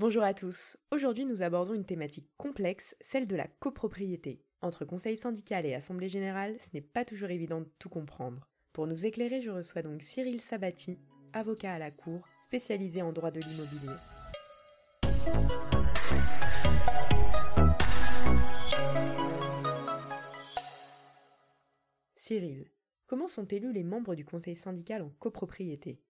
Bonjour à tous. Aujourd'hui, nous abordons une thématique complexe, celle de la copropriété. Entre conseil syndical et assemblée générale, ce n'est pas toujours évident de tout comprendre. Pour nous éclairer, je reçois donc Cyril Sabati, avocat à la Cour, spécialisé en droit de l'immobilier. Cyril, comment sont élus les membres du conseil syndical en copropriété?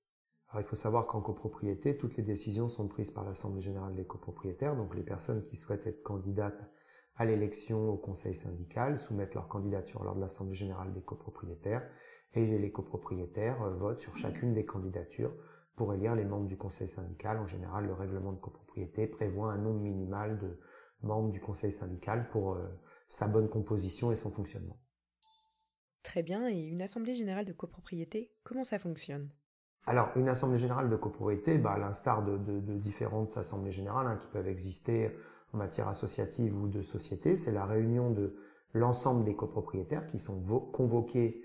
Il faut savoir qu'en copropriété, toutes les décisions sont prises par l'Assemblée générale des copropriétaires. Donc, les personnes qui souhaitent être candidates à l'élection au conseil syndical soumettent leur candidature lors de l'Assemblée générale des copropriétaires et les copropriétaires euh, votent sur chacune des candidatures pour élire les membres du conseil syndical. En général, le règlement de copropriété prévoit un nombre minimal de membres du conseil syndical pour euh, sa bonne composition et son fonctionnement. Très bien, et une assemblée générale de copropriété, comment ça fonctionne? Alors, une assemblée générale de copropriété, bah, à l'instar de, différentes assemblées générales hein, qui peuvent exister en matière associative ou de société, c'est la réunion de l'ensemble des copropriétaires qui sont convoqués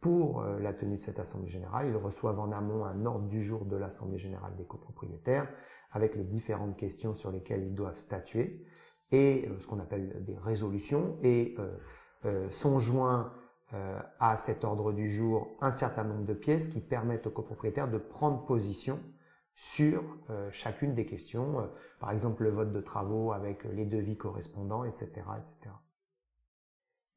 pour euh, la tenue de cette assemblée générale. Ils reçoivent en amont un ordre du jour de l'assemblée générale des copropriétaires avec les différentes questions sur lesquelles ils doivent statuer et euh, ce qu'on appelle des résolutions et euh, sont joints euh, à cet ordre du jour un certain nombre de pièces qui permettent aux copropriétaires de prendre position sur euh, chacune des questions, euh, par exemple le vote de travaux avec les devis correspondants, etc. etc.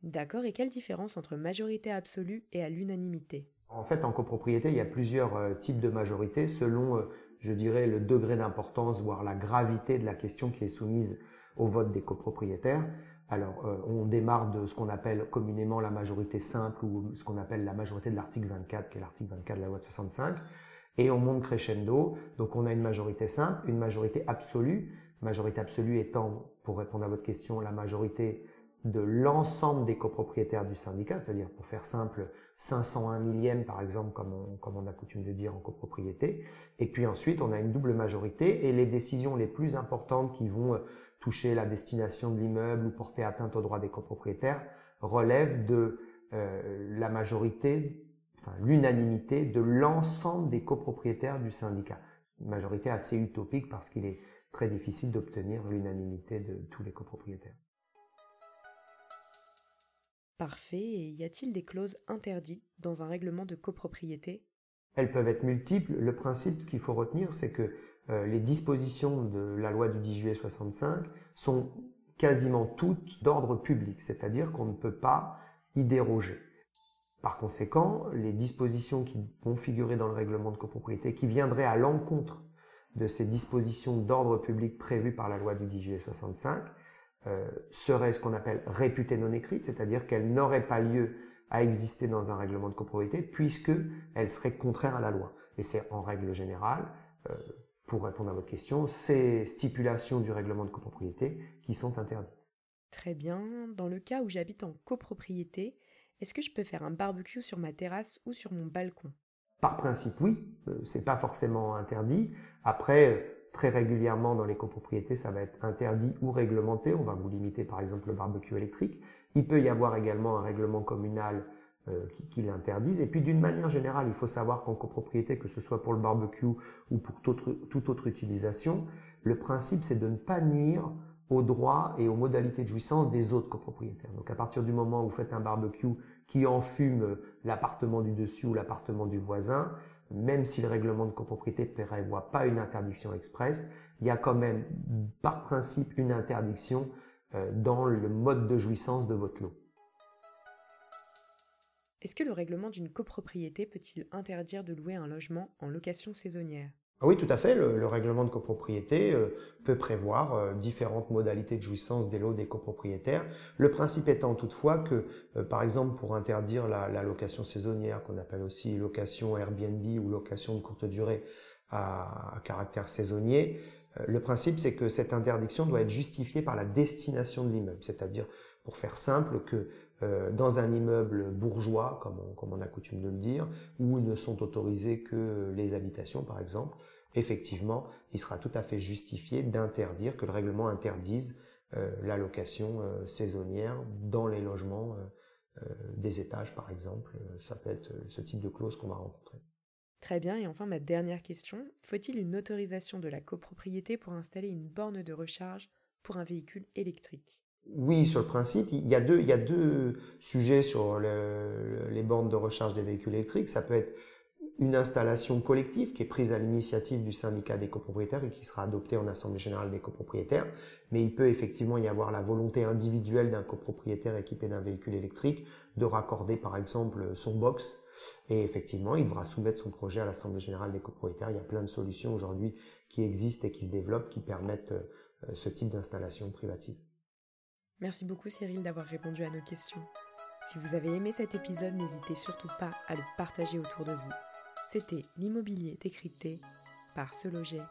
D'accord, et quelle différence entre majorité absolue et à l'unanimité? En fait, en copropriété, il y a plusieurs types de majorité selon, je dirais, le degré d'importance, voire la gravité de la question qui est soumise au vote des copropriétaires. Alors, euh, on démarre de ce qu'on appelle communément la majorité simple ou ce qu'on appelle la majorité de l'article 24, qui est l'article 24 de la loi de 65, et on monte crescendo. Donc, on a une majorité simple, une majorité absolue. Majorité absolue étant, pour répondre à votre question, la majorité de l'ensemble des copropriétaires du syndicat, c'est-à-dire pour faire simple, 501 millième par exemple, comme on, comme on a coutume de dire en copropriété. Et puis ensuite, on a une double majorité et les décisions les plus importantes qui vont toucher la destination de l'immeuble ou porter atteinte aux droits des copropriétaires relève de euh, la majorité, enfin l'unanimité de l'ensemble des copropriétaires du syndicat. Une majorité assez utopique parce qu'il est très difficile d'obtenir l'unanimité de tous les copropriétaires. Parfait. Et y a-t-il des clauses interdites dans un règlement de copropriété? Elles peuvent être multiples. Le principe, qu'il faut retenir, c'est que les dispositions de la loi du 10 juillet 65 sont quasiment toutes d'ordre public, c'est-à-dire qu'on ne peut pas y déroger. Par conséquent, les dispositions qui vont figurer dans le règlement de copropriété, qui viendraient à l'encontre de ces dispositions d'ordre public prévues par la loi du 10 juillet 65, euh, seraient ce qu'on appelle réputées non écrites, c'est-à-dire qu'elles n'auraient pas lieu à exister dans un règlement de copropriété puisque elles seraient contraires à la loi. Et c'est en règle générale euh, pour répondre à votre question, ces stipulations du règlement de copropriété qui sont interdites. Très bien. Dans le cas où j'habite en copropriété, est-ce que je peux faire un barbecue sur ma terrasse ou sur mon balcon? Par principe, oui. Euh, c'est pas forcément interdit. Après, très régulièrement dans les copropriétés, ça va être interdit ou réglementé. On va vous limiter par exemple le barbecue électrique. Il peut y avoir également un règlement communal euh, qui, l'interdisent. Et puis d'une manière générale, il faut savoir qu'en copropriété, que ce soit pour le barbecue ou pour toute autre, utilisation, le principe c'est de ne pas nuire aux droits et aux modalités de jouissance des autres copropriétaires. Donc à partir du moment où vous faites un barbecue qui enfume l'appartement du dessus ou l'appartement du voisin, même si le règlement de copropriété ne prévoit pas une interdiction expresse, il y a quand même par principe une interdiction euh, dans le mode de jouissance de votre lot. Est-ce que le règlement d'une copropriété peut-il interdire de louer un logement en location saisonnière? Ah oui, tout à fait. Le, règlement de copropriété euh, peut prévoir euh, différentes modalités de jouissance des lots des copropriétaires. Le principe étant toutefois que, euh, par exemple, pour interdire la, location saisonnière, qu'on appelle aussi location Airbnb ou location de courte durée à, à caractère saisonnier, le principe c'est que cette interdiction doit être justifiée par la destination de l'immeuble. C'est-à-dire, pour faire simple, que euh, dans un immeuble bourgeois, comme on, a coutume de le dire, où ne sont autorisées que les habitations, par exemple, effectivement, il sera tout à fait justifié d'interdire, que le règlement interdise euh, la location euh, saisonnière dans les logements des étages, par exemple. Ça peut être ce type de clause qu'on va rencontrer. Très bien, et enfin ma dernière question, faut-il une autorisation de la copropriété pour installer une borne de recharge pour un véhicule électrique? Oui, sur le principe, il y a deux, sujets sur les bornes de recharge des véhicules électriques. Ça peut être une installation collective qui est prise à l'initiative du syndicat des copropriétaires et qui sera adoptée en assemblée générale des copropriétaires. Mais il peut effectivement y avoir la volonté individuelle d'un copropriétaire équipé d'un véhicule électrique de raccorder par exemple son box. Et effectivement, il devra soumettre son projet à l'assemblée générale des copropriétaires. Il y a plein de solutions aujourd'hui qui existent et qui se développent qui permettent euh, ce type d'installation privative. Merci beaucoup Cyril d'avoir répondu à nos questions. Si vous avez aimé cet épisode, n'hésitez surtout pas à le partager autour de vous. C'était l'immobilier décrypté par Se Loger.